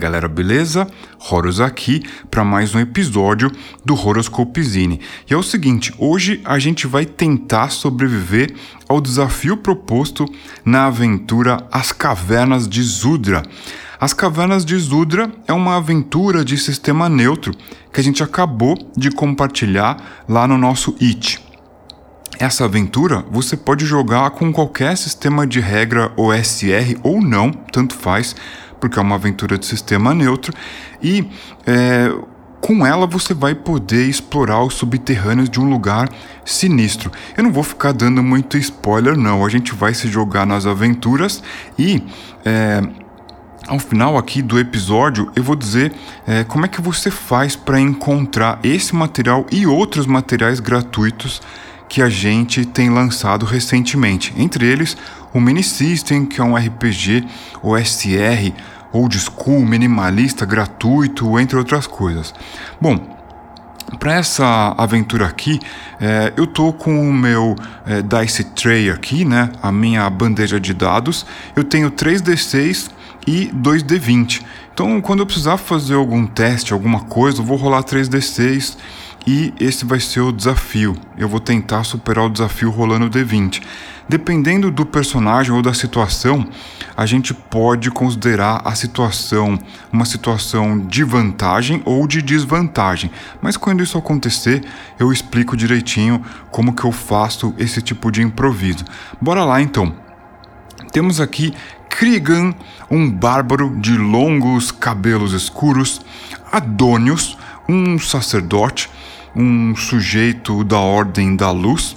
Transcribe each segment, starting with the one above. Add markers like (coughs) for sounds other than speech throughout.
Galera, beleza? Horus aqui para mais um episódio do Horoscope Zine. E é o seguinte, hoje a gente vai tentar sobreviver ao desafio proposto na aventura As Cavernas de Zudra. As Cavernas de Zudra é uma aventura de sistema neutro que a gente acabou de compartilhar lá no nosso It. Essa aventura você pode jogar com qualquer sistema de regra OSR ou não, tanto faz, porque é uma aventura de sistema neutro e é, com ela você vai poder explorar os subterrâneos de um lugar sinistro. Eu não vou ficar dando muito spoiler, não. A gente vai se jogar nas aventuras e é, ao final aqui do episódio eu vou dizer é, como é que você faz para encontrar esse material e outros materiais gratuitos que a gente tem lançado recentemente. Entre eles, o Mini System, que é um RPG OSR, old school, minimalista, gratuito, entre outras coisas. Bom, para essa aventura aqui, é, eu tô com o meu é, Dice Tray aqui, né? A minha bandeja de dados. Eu tenho 3D6 e 2D20. Então, quando eu precisar fazer algum teste, alguma coisa, eu vou rolar 3D6 e esse vai ser o desafio. Eu vou tentar superar o desafio rolando o D20. Dependendo do personagem ou da situação, a gente pode considerar a situação uma situação de vantagem ou de desvantagem. Mas quando isso acontecer, eu explico direitinho como que eu faço esse tipo de improviso. Bora lá então. Temos aqui Krigan, um bárbaro de longos cabelos escuros, Adônios, um sacerdote, um sujeito da Ordem da Luz,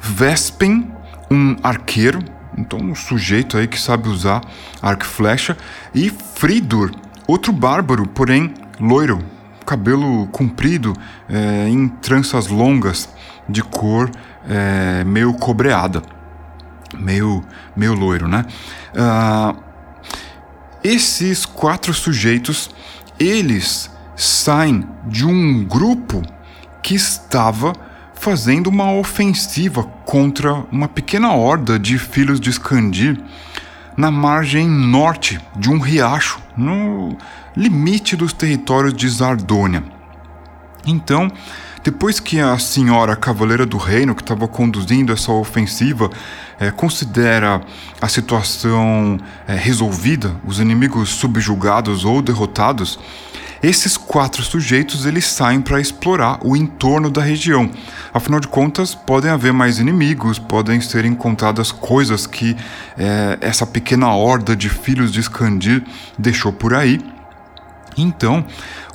Vespen, um arqueiro, então um sujeito aí que sabe usar arco e flecha, e Fridur, outro bárbaro, porém loiro, cabelo comprido, é, em tranças longas, de cor é, meio cobreada, meio, meio loiro, né? Uh, esses quatro sujeitos, eles saem de um grupo que estava fazendo uma ofensiva contra uma pequena horda de filhos de Skandir na margem norte de um riacho, no limite dos territórios de Zardônia. Então, depois que a senhora Cavaleira do Reino, que estava conduzindo essa ofensiva, é, considera a situação é, resolvida, os inimigos subjugados ou derrotados, esses quatro sujeitos eles saem para explorar o entorno da região. Afinal de contas, podem haver mais inimigos, podem ser encontradas coisas que é, essa pequena horda de filhos de Skandir deixou por aí então,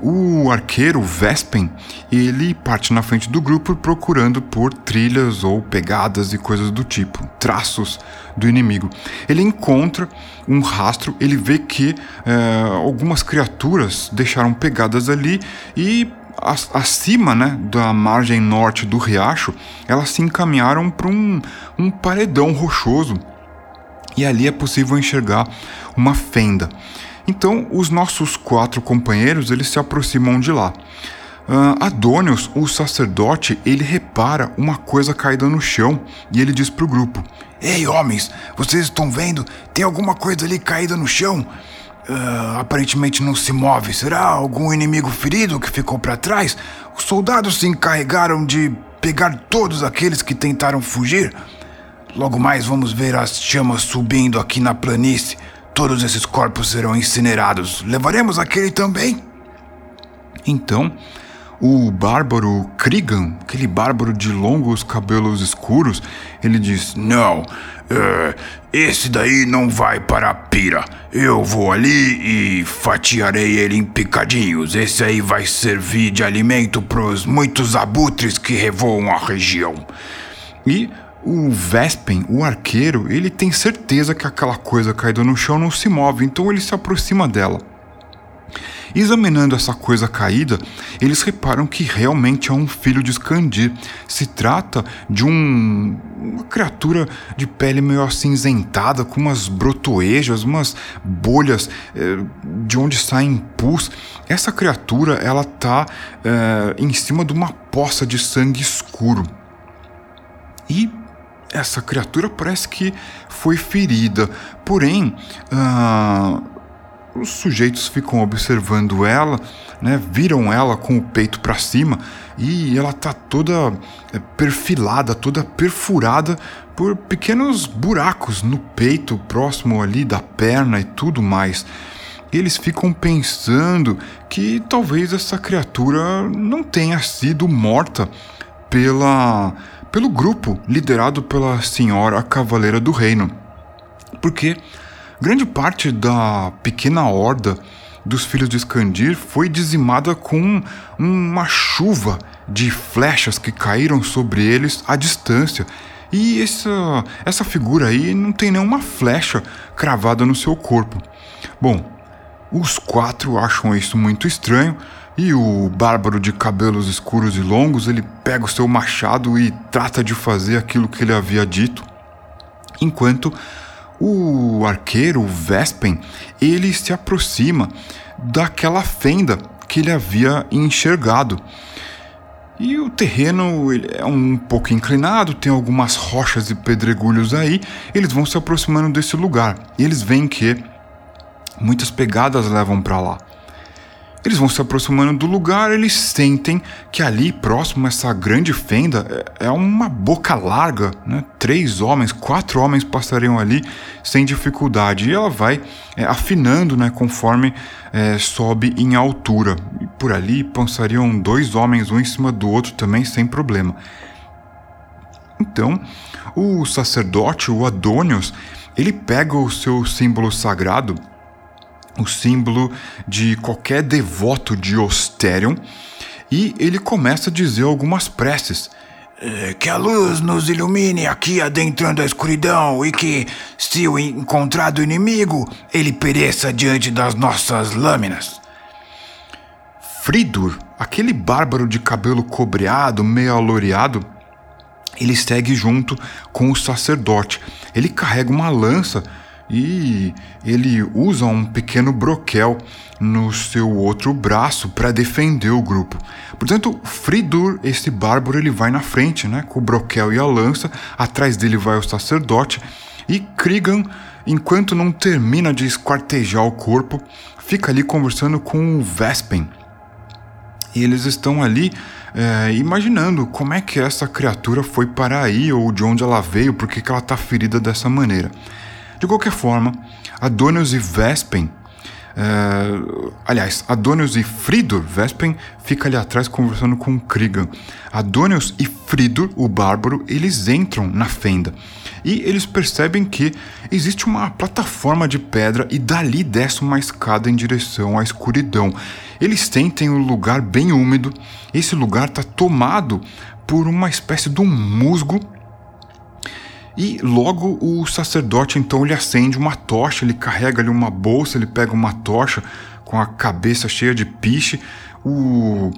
o arqueiro Vespen, ele parte na frente do grupo procurando por trilhas ou pegadas e coisas do tipo, traços do inimigo. Ele encontra um rastro, ele vê que é, algumas criaturas deixaram pegadas ali e acima né, da margem norte do riacho, elas se encaminharam para um, um paredão rochoso. E ali é possível enxergar uma fenda. Então, os nossos quatro companheiros eles se aproximam de lá. Uh, o sacerdote, ele repara uma coisa caída no chão e ele diz para o grupo: Ei, homens, vocês estão vendo? Tem alguma coisa ali caída no chão? Uh, aparentemente não se move. Será algum inimigo ferido que ficou para trás? Os soldados se encarregaram de pegar todos aqueles que tentaram fugir. Logo mais vamos ver as chamas subindo aqui na planície. Todos esses corpos serão incinerados. Levaremos aquele também? Então, o bárbaro Krigan, aquele bárbaro de longos cabelos escuros, ele diz: Não, uh, esse daí não vai para a pira. Eu vou ali e fatiarei ele em picadinhos. Esse aí vai servir de alimento para os muitos abutres que revoam a região. E o Vespen, o arqueiro, ele tem certeza que aquela coisa caída no chão não se move, então ele se aproxima dela. Examinando essa coisa caída, eles reparam que realmente é um filho de Skandir. Se trata de um, uma criatura de pele meio acinzentada, com umas brotoejas, umas bolhas é, de onde saem pus. Essa criatura ela tá é, em cima de uma poça de sangue escuro. E essa criatura parece que foi ferida. Porém, uh, os sujeitos ficam observando ela, né, viram ela com o peito para cima e ela tá toda é, perfilada, toda perfurada por pequenos buracos no peito, próximo ali da perna e tudo mais. Eles ficam pensando que talvez essa criatura não tenha sido morta pela pelo grupo liderado pela senhora Cavaleira do Reino. Porque grande parte da pequena horda dos filhos de Escandir foi dizimada com uma chuva de flechas que caíram sobre eles à distância. E essa, essa figura aí não tem nenhuma flecha cravada no seu corpo. Bom, os quatro acham isso muito estranho e o bárbaro de cabelos escuros e longos ele pega o seu machado e trata de fazer aquilo que ele havia dito, enquanto o arqueiro, o Vespen, ele se aproxima daquela fenda que ele havia enxergado. E o terreno é um pouco inclinado, tem algumas rochas e pedregulhos aí. Eles vão se aproximando desse lugar. E eles veem que muitas pegadas levam para lá. Eles vão se aproximando do lugar, eles sentem que ali, próximo a essa grande fenda, é, é uma boca larga, né? Três homens, quatro homens passariam ali sem dificuldade. E ela vai é, afinando, né, conforme é, sobe em altura. E por ali passariam dois homens, um em cima do outro também, sem problema. Então, o sacerdote, o Adônios, ele pega o seu símbolo sagrado o símbolo de qualquer devoto de Osterion, e ele começa a dizer algumas preces. É, que a luz nos ilumine aqui adentrando a escuridão e que, se o encontrado inimigo, ele pereça diante das nossas lâminas. Fridur, aquele bárbaro de cabelo cobreado, meio aloreado, ele segue junto com o sacerdote. Ele carrega uma lança e ele usa um pequeno broquel no seu outro braço para defender o grupo. Portanto, Fridur, esse bárbaro, ele vai na frente, né, com o broquel e a lança, atrás dele vai o sacerdote e Krigan, enquanto não termina de esquartejar o corpo, fica ali conversando com o Vespen. E eles estão ali é, imaginando como é que essa criatura foi para aí ou de onde ela veio, por que ela está ferida dessa maneira. De qualquer forma, Adonius e Vespen, uh, aliás, Adonius e Fridur, Vespen fica ali atrás conversando com Krigan. Adonius e Fridur, o bárbaro, eles entram na fenda e eles percebem que existe uma plataforma de pedra e dali desce uma escada em direção à escuridão. Eles sentem um lugar bem úmido, esse lugar está tomado por uma espécie de um musgo e logo o sacerdote então ele acende uma tocha, ele carrega ali uma bolsa, ele pega uma tocha com a cabeça cheia de piche. O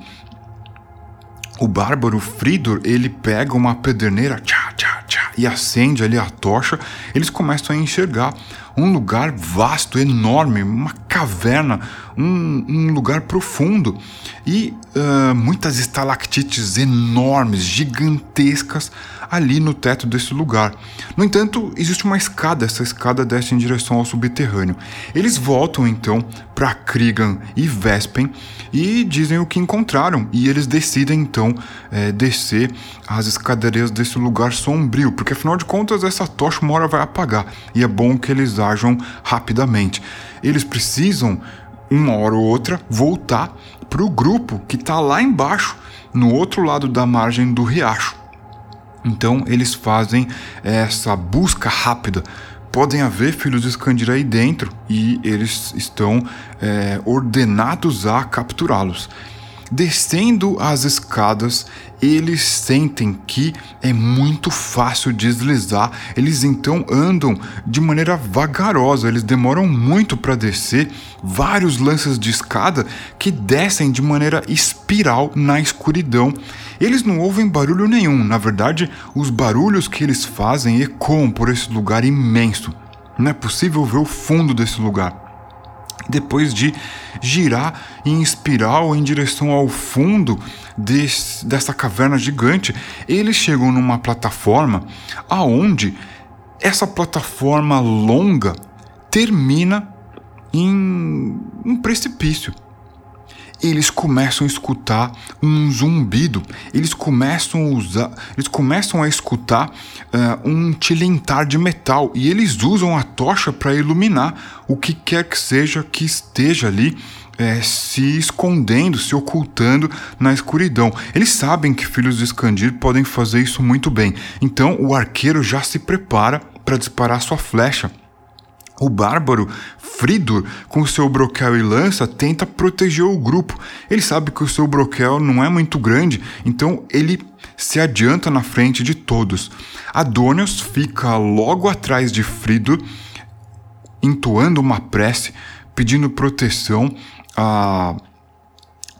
o bárbaro Fridor, ele pega uma pederneira tchá, tchá, tchá, e acende ali a tocha. Eles começam a enxergar um lugar vasto, enorme, uma caverna, um, um lugar profundo e uh, muitas estalactites enormes, gigantescas ali no teto desse lugar. No entanto, existe uma escada, essa escada desce em direção ao subterrâneo. Eles voltam então para Krigan e Vespen e dizem o que encontraram, e eles decidem então é, descer as escadarias desse lugar sombrio, porque afinal de contas essa tocha uma hora vai apagar e é bom que eles ajam rapidamente. Eles precisam, uma hora ou outra, voltar para o grupo que está lá embaixo, no outro lado da margem do riacho. Então eles fazem essa busca rápida. Podem haver filhos de Scandir aí dentro e eles estão é, ordenados a capturá-los. Descendo as escadas, eles sentem que é muito fácil deslizar. Eles então andam de maneira vagarosa, eles demoram muito para descer vários lances de escada que descem de maneira espiral na escuridão. Eles não ouvem barulho nenhum, na verdade, os barulhos que eles fazem ecoam por esse lugar imenso. Não é possível ver o fundo desse lugar. Depois de girar em espiral em direção ao fundo desse, dessa caverna gigante, eles chegam numa plataforma aonde essa plataforma longa termina em um precipício eles começam a escutar um zumbido, eles começam a usar, eles começam a escutar uh, um tilintar de metal e eles usam a tocha para iluminar o que quer que seja que esteja ali é, se escondendo, se ocultando na escuridão. Eles sabem que filhos de Escandir podem fazer isso muito bem, então o arqueiro já se prepara para disparar sua flecha. O bárbaro Fridur, com seu broquel e lança, tenta proteger o grupo. Ele sabe que o seu broquel não é muito grande, então ele se adianta na frente de todos. Adonios fica logo atrás de Fridur, entoando uma prece, pedindo proteção a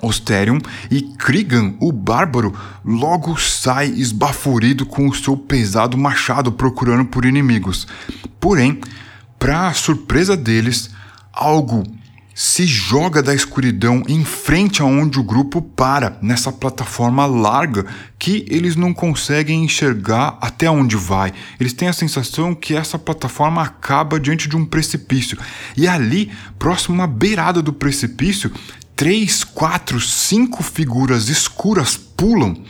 Osterium e Krigan, o bárbaro, logo sai esbaforido com o seu pesado machado procurando por inimigos. Porém, para surpresa deles, algo se joga da escuridão em frente aonde o grupo para, nessa plataforma larga que eles não conseguem enxergar até onde vai. Eles têm a sensação que essa plataforma acaba diante de um precipício. E ali, próximo à beirada do precipício, três, quatro, cinco figuras escuras pulam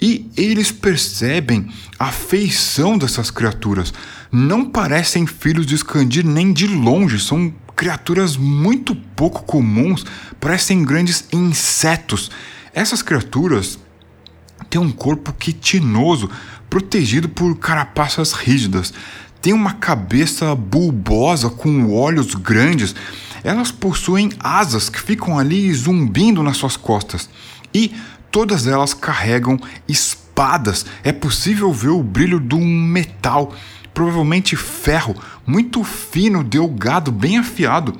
e eles percebem a feição dessas criaturas. Não parecem filhos de Skandir nem de longe, são criaturas muito pouco comuns, parecem grandes insetos. Essas criaturas têm um corpo quitinoso, protegido por carapaças rígidas. Tem uma cabeça bulbosa com olhos grandes. Elas possuem asas que ficam ali zumbindo nas suas costas. E Todas elas carregam espadas. É possível ver o brilho de um metal, provavelmente ferro, muito fino, delgado, bem afiado.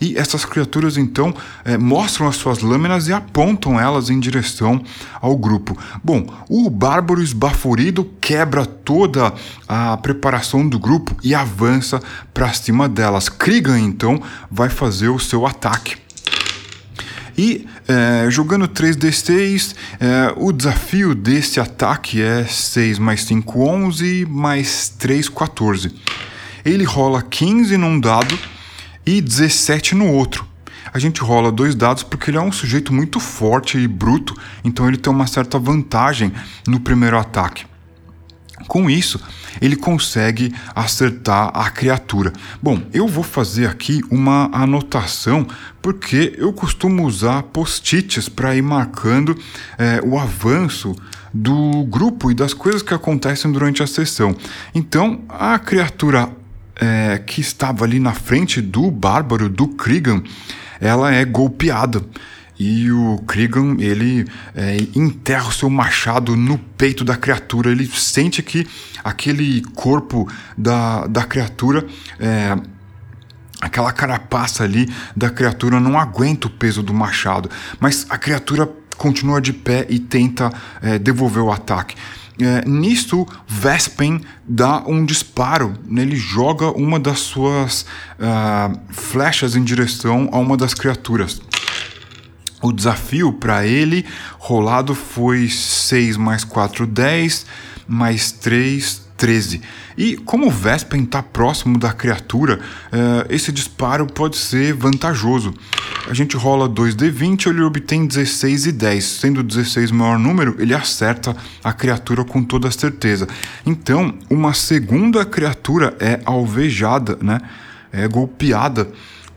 E essas criaturas então é, mostram as suas lâminas e apontam elas em direção ao grupo. Bom, o bárbaro esbaforido quebra toda a preparação do grupo e avança para cima delas. Krigan então vai fazer o seu ataque. E é, jogando 3d6, é, o desafio desse ataque é 6 mais 5, 11, mais 3, 14. Ele rola 15 num dado e 17 no outro. A gente rola dois dados porque ele é um sujeito muito forte e bruto, então ele tem uma certa vantagem no primeiro ataque. Com isso, ele consegue acertar a criatura. Bom, eu vou fazer aqui uma anotação porque eu costumo usar post-its para ir marcando é, o avanço do grupo e das coisas que acontecem durante a sessão. Então, a criatura é, que estava ali na frente do bárbaro, do Krigan, ela é golpeada. E o Krigan, ele é, enterra o seu machado no peito da criatura. Ele sente que aquele corpo da, da criatura, é, aquela carapaça ali da criatura não aguenta o peso do machado. Mas a criatura continua de pé e tenta é, devolver o ataque. É, nisso, Vespen dá um disparo. Ele joga uma das suas uh, flechas em direção a uma das criaturas. O desafio para ele rolado foi 6 mais 4, 10, mais 3, 13. E como o Vespen está próximo da criatura, uh, esse disparo pode ser vantajoso. A gente rola 2d20 ele obtém 16 e 10. Sendo 16 o maior número, ele acerta a criatura com toda certeza. Então, uma segunda criatura é alvejada, né? é golpeada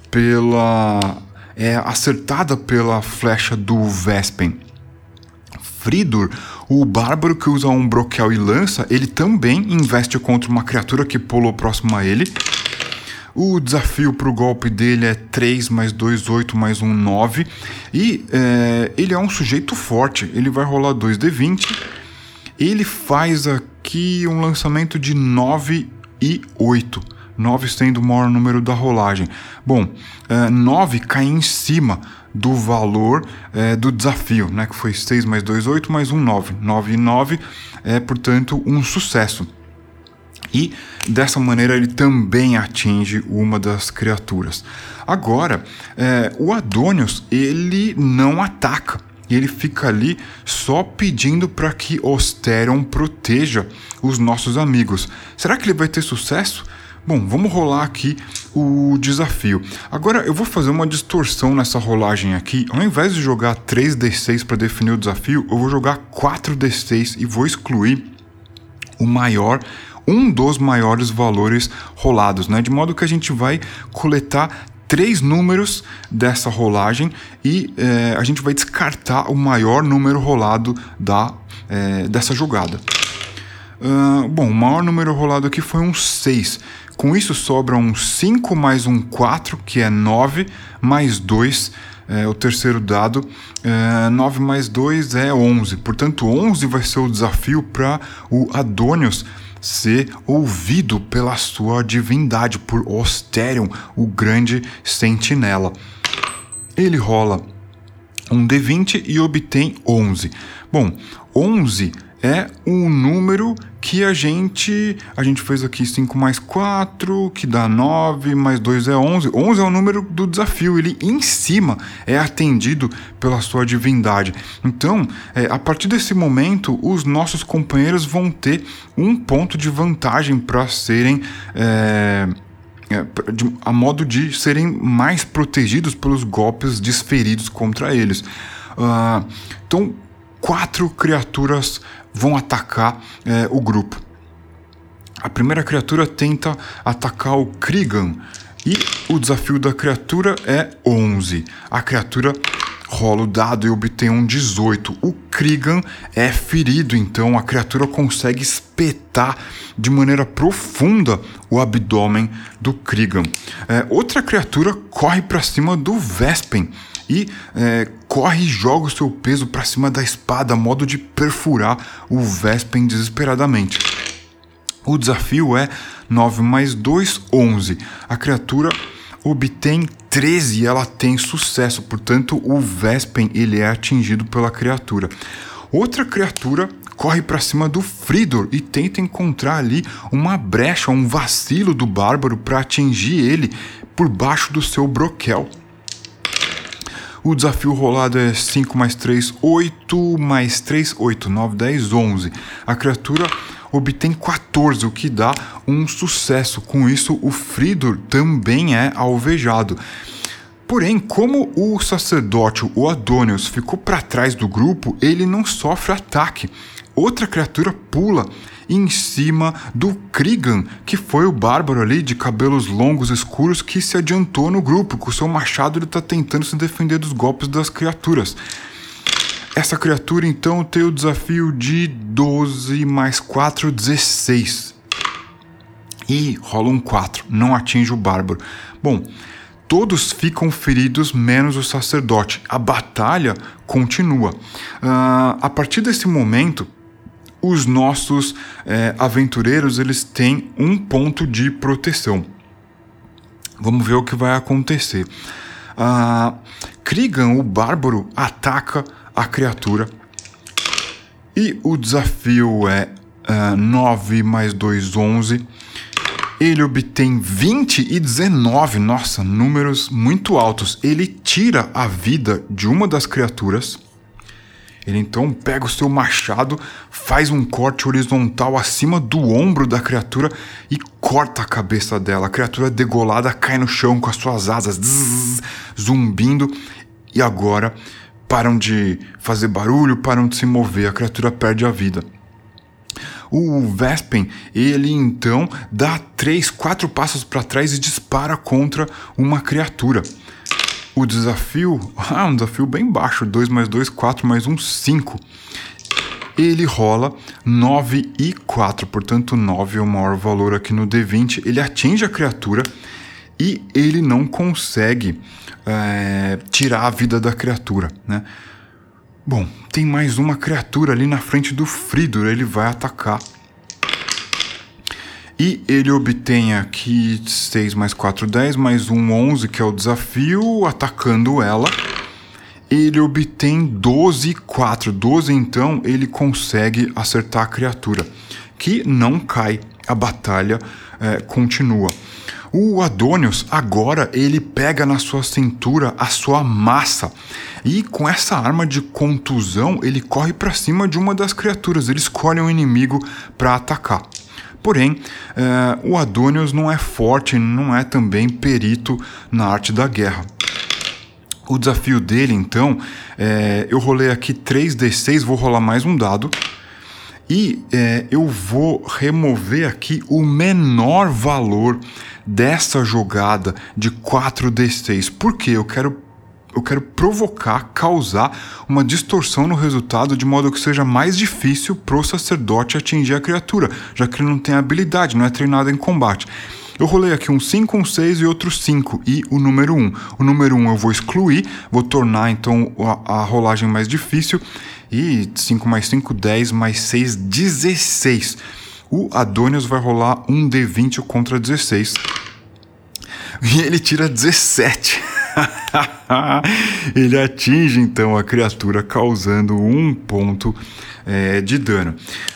pela é acertada pela flecha do Vespen. Fridur, o bárbaro que usa um broquel e lança, ele também investe contra uma criatura que pulou próximo a ele. O desafio para o golpe dele é 3 mais 2, 8 mais 1, 9. E é, ele é um sujeito forte. Ele vai rolar 2d20. Ele faz aqui um lançamento de 9 e 8. 9 sendo o maior número da rolagem. Bom, uh, 9 cai em cima do valor uh, do desafio, né, que foi 6 mais 2, 8, mais 1, 9. 9 e 9 é, portanto, um sucesso. E dessa maneira ele também atinge uma das criaturas. Agora, é, o Adônios ele não ataca. Ele fica ali só pedindo para que Osterion proteja os nossos amigos. Será que ele vai ter sucesso? Bom, vamos rolar aqui o desafio. Agora eu vou fazer uma distorção nessa rolagem aqui. Ao invés de jogar 3d6 para definir o desafio, eu vou jogar 4d6 e vou excluir o maior um dos maiores valores rolados, né? De modo que a gente vai coletar três números dessa rolagem e é, a gente vai descartar o maior número rolado da, é, dessa jogada. Uh, bom, o maior número rolado aqui foi um 6. Com isso sobra um 5 mais um 4, que é 9, mais 2, é, o terceiro dado. É, 9 mais 2 é 11. Portanto, 11 vai ser o desafio para o Adônios ser ouvido pela sua divindade, por Osterion, o grande sentinela. Ele rola um D20 e obtém 11. Bom, 11 é um número que a gente a gente fez aqui 5 mais 4, que dá 9, mais 2 é 11. 11 é o número do desafio, ele em cima é atendido pela sua divindade. Então, é, a partir desse momento, os nossos companheiros vão ter um ponto de vantagem para serem. É, é, a modo de serem mais protegidos pelos golpes desferidos contra eles. Uh, então, quatro criaturas vão atacar é, o grupo. A primeira criatura tenta atacar o Krigan e o desafio da criatura é 11. A criatura rola o dado e obtém um 18. O Krigan é ferido, então a criatura consegue espetar de maneira profunda o abdômen do Krigan. É, outra criatura corre para cima do Vespen e é, corre e joga o seu peso para cima da espada, a modo de perfurar o Vespen desesperadamente. O desafio é 9 mais 2, 11. A criatura obtém 13 e ela tem sucesso, portanto o Vespen ele é atingido pela criatura. Outra criatura corre para cima do Fridor e tenta encontrar ali uma brecha, um vacilo do bárbaro para atingir ele por baixo do seu broquel. O desafio rolado é 5 mais 3, 8 mais 3, 8, 9, 10, 11. A criatura obtém 14, o que dá um sucesso. Com isso, o Fridor também é alvejado. Porém, como o sacerdote, o Adonius, ficou para trás do grupo, ele não sofre ataque. Outra criatura pula em cima do Krigan, que foi o bárbaro ali de cabelos longos escuros que se adiantou no grupo. Com seu machado ele está tentando se defender dos golpes das criaturas. Essa criatura então tem o desafio de 12 mais 4, 16. E rola um 4, não atinge o bárbaro. Bom, todos ficam feridos menos o sacerdote. A batalha continua. Uh, a partir desse momento, os nossos é, aventureiros eles têm um ponto de proteção. Vamos ver o que vai acontecer. Ah, Krigan, o bárbaro, ataca a criatura e o desafio é uh, 9 mais 2, 11. Ele obtém 20 e 19, nossa, números muito altos. Ele tira a vida de uma das criaturas ele então pega o seu machado, faz um corte horizontal acima do ombro da criatura e corta a cabeça dela. A criatura degolada cai no chão com as suas asas zzz, zumbindo e agora param de fazer barulho, param de se mover. A criatura perde a vida. O Vespen, ele então dá três, quatro passos para trás e dispara contra uma criatura. O desafio, (laughs) ah, um desafio bem baixo, 2 mais 2, 4 mais 1, 5. Ele rola 9 e 4, portanto 9 é o maior valor aqui no D20. Ele atinge a criatura e ele não consegue é, tirar a vida da criatura, né? Bom, tem mais uma criatura ali na frente do Fridor, ele vai atacar e ele obtém aqui 6 mais 4, 10, mais um 11, que é o desafio, atacando ela. Ele obtém 12 e 4. 12, então, ele consegue acertar a criatura, que não cai. A batalha é, continua. O Adônios agora ele pega na sua cintura a sua massa e com essa arma de contusão ele corre para cima de uma das criaturas. Ele escolhe um inimigo para atacar. Porém, é, o Adonius não é forte, não é também perito na arte da guerra. O desafio dele, então, é, eu rolei aqui 3d6, vou rolar mais um dado. E é, eu vou remover aqui o menor valor dessa jogada de 4d6. Por quê? Eu quero eu quero provocar, causar uma distorção no resultado de modo que seja mais difícil para o sacerdote atingir a criatura, já que ele não tem habilidade, não é treinado em combate. Eu rolei aqui um 5, um 6 e outro 5 e o número 1. O número 1 eu vou excluir, vou tornar então a, a rolagem mais difícil. E 5 mais 5, 10 mais 6, 16. O Adonius vai rolar um D20 contra 16. E ele tira 17. (laughs) ele atinge então a criatura, causando um ponto é, de dano.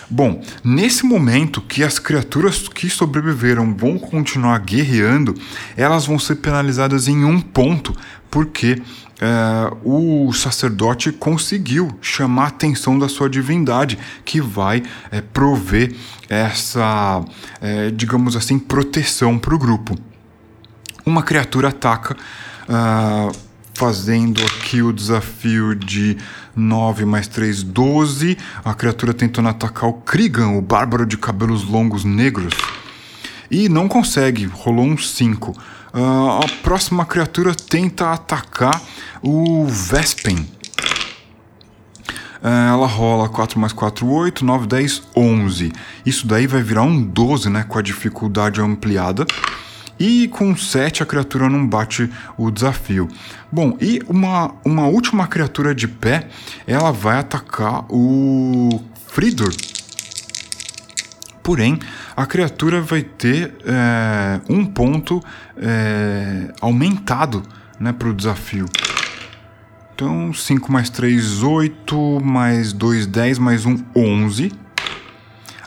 Bom, nesse momento que as criaturas que sobreviveram vão continuar guerreando, elas vão ser penalizadas em um ponto, porque é, o sacerdote conseguiu chamar a atenção da sua divindade, que vai é, prover essa, é, digamos assim, proteção para o grupo. Uma criatura ataca. Uh, fazendo aqui o desafio de 9 mais 3, 12. A criatura tentando atacar o Krigan, o bárbaro de cabelos longos negros. E não consegue, rolou um 5. Uh, ah, a próxima criatura tenta atacar o Vespen. Uh, ela rola 4 mais 4, 8, 9, 10, 11. Isso daí vai virar um 12, né? Com a dificuldade ampliada. E com 7 a criatura não bate o desafio. Bom, e uma, uma última criatura de pé, ela vai atacar o Fridor. Porém, a criatura vai ter é, um ponto é, aumentado né, para o desafio. Então, 5 mais 3, 8, mais 2, 10, mais 1, 11.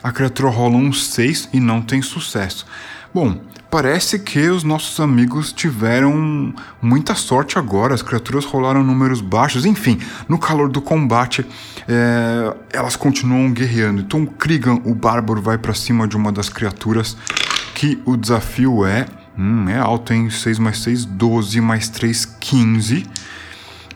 A criatura rola um 6 e não tem sucesso. Bom, parece que os nossos amigos tiveram muita sorte agora, as criaturas rolaram números baixos, enfim, no calor do combate é, elas continuam guerreando. Então Krigan, o bárbaro, vai para cima de uma das criaturas que o desafio é. Hum, é alto, hein? 6 mais 6, 12 mais 3, 15.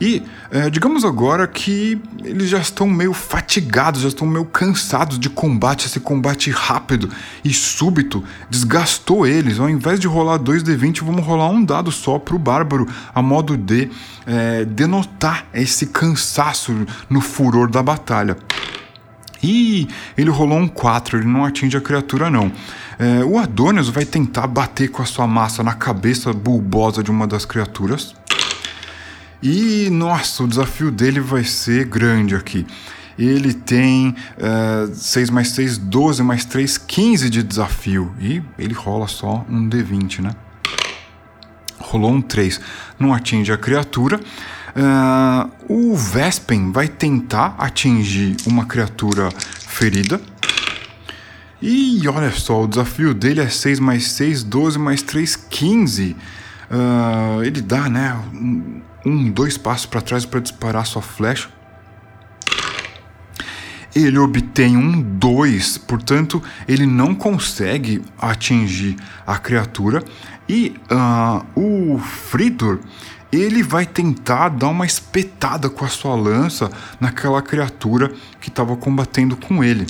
E é, digamos agora que eles já estão meio fatigados, já estão meio cansados de combate. Esse combate rápido e súbito desgastou eles. Ao invés de rolar 2d20, vamos rolar um dado só para o bárbaro, a modo de é, denotar esse cansaço no furor da batalha. E ele rolou um 4, ele não atinge a criatura, não. É, o Adonius vai tentar bater com a sua massa na cabeça bulbosa de uma das criaturas. E nossa, o desafio dele vai ser grande aqui. Ele tem uh, 6 mais 6, 12 mais 3, 15 de desafio. E ele rola só um D20, né? Rolou um 3. Não atinge a criatura. Uh, o Vespen vai tentar atingir uma criatura ferida. E olha só, o desafio dele é 6 mais 6, 12 mais 3, 15. Uh, ele dá, né? um, dois passos para trás para disparar sua flecha. Ele obtém um 2, portanto, ele não consegue atingir a criatura. E uh, o Fridor ele vai tentar dar uma espetada com a sua lança naquela criatura que estava combatendo com ele.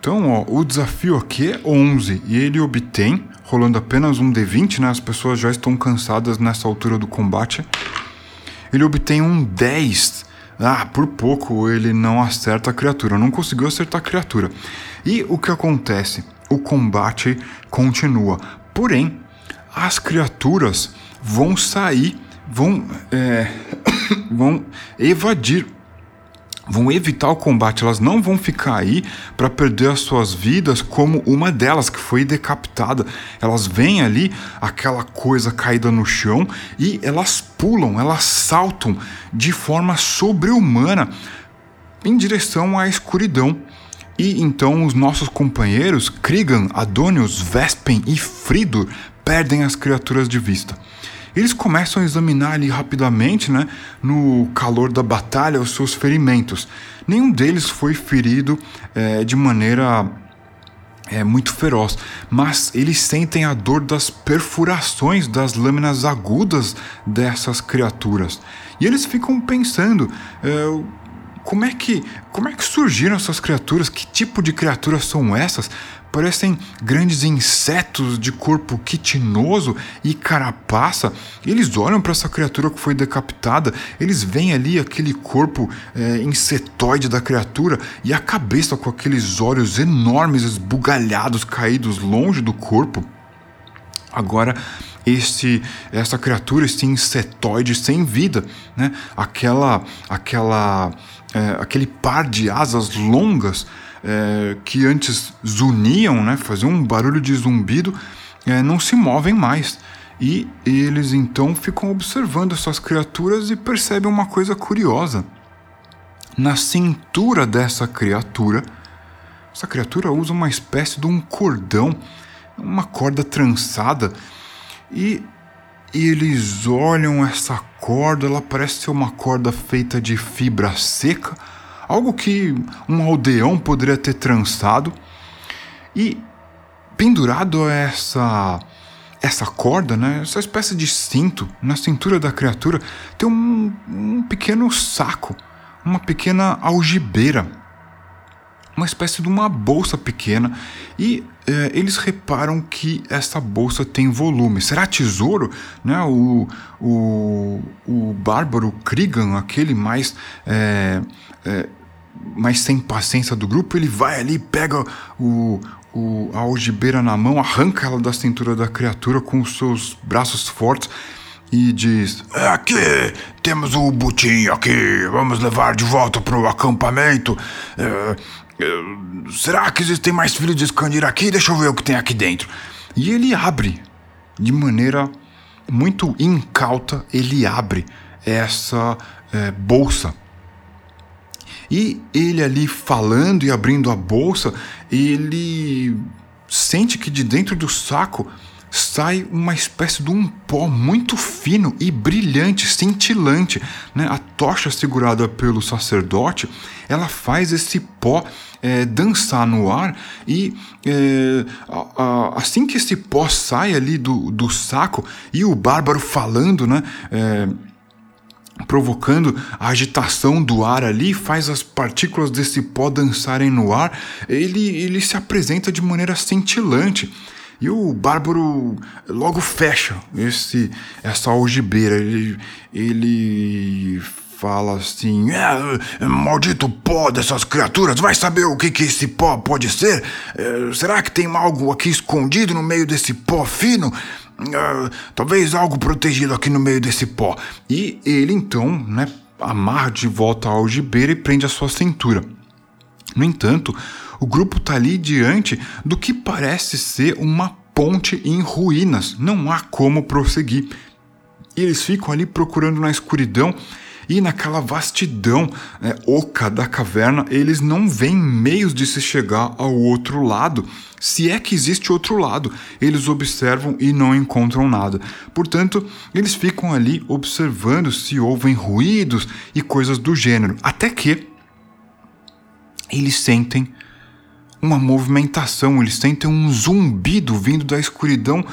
Então, ó, o desafio aqui é 11 e ele obtém rolando apenas um D20, né? As pessoas já estão cansadas nessa altura do combate. Ele obtém um 10. Ah, por pouco ele não acerta a criatura, não conseguiu acertar a criatura. E o que acontece? O combate continua. Porém, as criaturas vão sair, vão, é, (coughs) vão evadir vão evitar o combate, elas não vão ficar aí para perder as suas vidas como uma delas que foi decapitada. Elas veem ali aquela coisa caída no chão e elas pulam, elas saltam de forma sobre-humana em direção à escuridão. E então os nossos companheiros, Krigan, Adonius, Vespen e Frido, perdem as criaturas de vista. Eles começam a examinar ali rapidamente, né, no calor da batalha, os seus ferimentos. Nenhum deles foi ferido é, de maneira é muito feroz, mas eles sentem a dor das perfurações das lâminas agudas dessas criaturas. E eles ficam pensando, é, como é que como é que surgiram essas criaturas? Que tipo de criaturas são essas? Parecem grandes insetos de corpo quitinoso e carapaça. Eles olham para essa criatura que foi decapitada, eles veem ali aquele corpo é, insetoide da criatura e a cabeça com aqueles olhos enormes, esbugalhados, caídos longe do corpo. Agora, esse, essa criatura, esse insetoide sem vida, né? Aquela, aquela, é, aquele par de asas longas é, que antes zuniam, né, faziam um barulho de zumbido, é, não se movem mais. E eles então ficam observando essas criaturas e percebem uma coisa curiosa. Na cintura dessa criatura, essa criatura usa uma espécie de um cordão, uma corda trançada, e eles olham essa corda, ela parece ser uma corda feita de fibra seca algo que um aldeão poderia ter trançado. E pendurado a essa essa corda, né, essa espécie de cinto na cintura da criatura, tem um, um pequeno saco, uma pequena algibeira, uma espécie de uma bolsa pequena. E é, eles reparam que essa bolsa tem volume. Será tesouro? Né? O, o, o bárbaro Krigan, aquele mais é, é, mais sem paciência do grupo, ele vai ali, pega o, o, a algibeira na mão, arranca ela da cintura da criatura com os seus braços fortes e diz: Aqui temos o butinho aqui, vamos levar de volta para o acampamento. É, será que existem mais filhos de Skandir aqui? Deixa eu ver o que tem aqui dentro. E ele abre, de maneira muito incauta, ele abre essa é, bolsa e ele ali falando e abrindo a bolsa, ele sente que de dentro do saco sai uma espécie de um pó muito fino e brilhante, cintilante. Né? A tocha segurada pelo sacerdote, ela faz esse pó é, dançar no ar e é, a, a, assim que esse pó sai ali do, do saco e o bárbaro falando, né? É, provocando a agitação do ar ali, faz as partículas desse pó dançarem no ar, ele, ele se apresenta de maneira cintilante. E o Bárbaro logo fecha esse essa algibeira. Ele, ele fala assim: é, maldito pó dessas criaturas, vai saber o que, que esse pó pode ser? É, será que tem algo aqui escondido no meio desse pó fino? Uh, talvez algo protegido aqui no meio desse pó. E ele então, né, amarra de volta a algibeira e prende a sua cintura. No entanto, o grupo está ali diante do que parece ser uma ponte em ruínas. Não há como prosseguir. E eles ficam ali procurando na escuridão e naquela vastidão né, oca da caverna, eles não veem meios de se chegar ao outro lado. Se é que existe outro lado, eles observam e não encontram nada. Portanto, eles ficam ali observando se ouvem ruídos e coisas do gênero, até que eles sentem uma movimentação, eles sentem um zumbido vindo da escuridão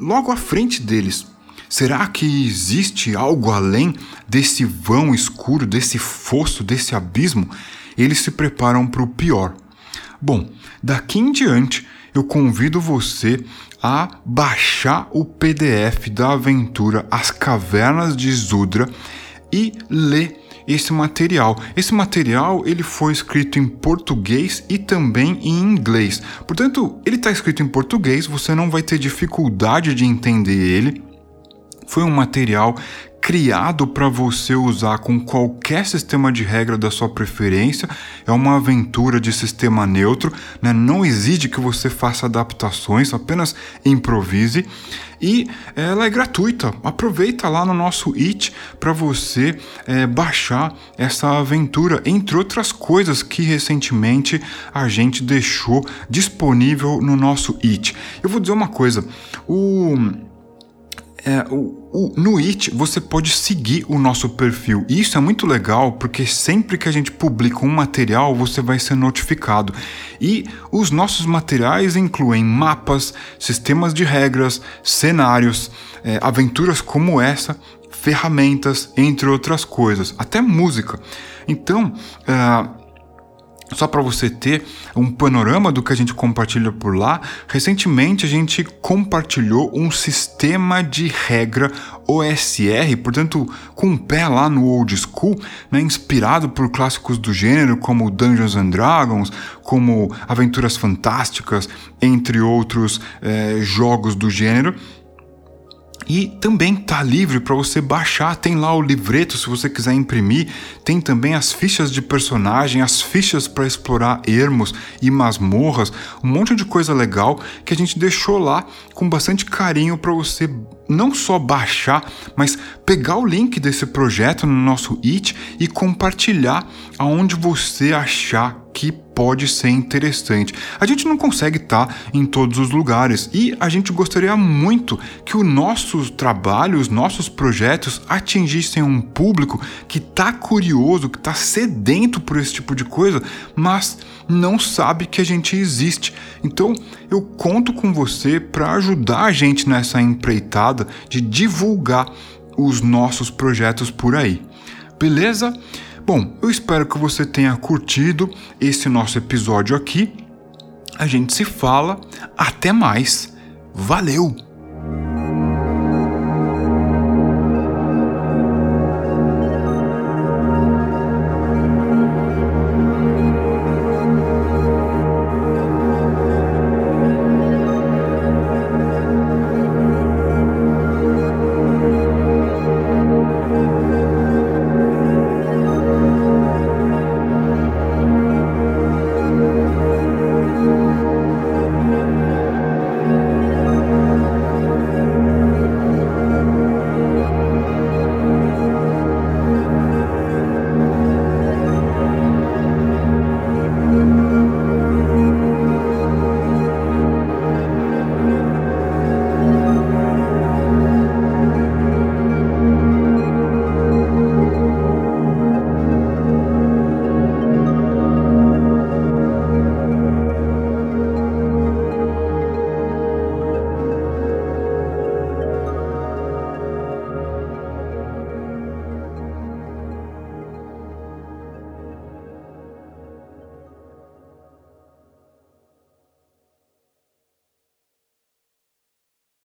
logo à frente deles. Será que existe algo além desse vão escuro, desse fosso, desse abismo? Eles se preparam para o pior. Bom, daqui em diante eu convido você a baixar o PDF da aventura As Cavernas de Zudra e ler esse material. Esse material ele foi escrito em português e também em inglês. Portanto, ele está escrito em português, você não vai ter dificuldade de entender ele foi um material criado para você usar com qualquer sistema de regra da sua preferência. É uma aventura de sistema neutro, né? não exige que você faça adaptações, apenas improvise. E ela é gratuita. Aproveita lá no nosso It para você é, baixar essa aventura, entre outras coisas que recentemente a gente deixou disponível no nosso It. Eu vou dizer uma coisa: o é, o, o, no It você pode seguir o nosso perfil. E isso é muito legal porque sempre que a gente publica um material você vai ser notificado. E os nossos materiais incluem mapas, sistemas de regras, cenários, é, aventuras como essa, ferramentas, entre outras coisas, até música. Então, uh, só para você ter um panorama do que a gente compartilha por lá, recentemente a gente compartilhou um sistema de regra OSR, portanto, com um pé lá no old school, né, inspirado por clássicos do gênero como Dungeons and Dragons, como Aventuras Fantásticas, entre outros é, jogos do gênero. E também tá livre para você baixar, tem lá o livreto se você quiser imprimir, tem também as fichas de personagem, as fichas para explorar ermos e masmorras, um monte de coisa legal que a gente deixou lá com bastante carinho para você não só baixar, mas pegar o link desse projeto no nosso It e compartilhar aonde você achar que pode ser interessante. A gente não consegue estar tá em todos os lugares e a gente gostaria muito que o nosso trabalho, os nossos projetos atingissem um público que está curioso, que está sedento por esse tipo de coisa, mas não sabe que a gente existe. Então eu conto com você para ajudar a gente nessa empreitada de divulgar os nossos projetos por aí. Beleza? Bom, eu espero que você tenha curtido esse nosso episódio aqui. A gente se fala. Até mais. Valeu!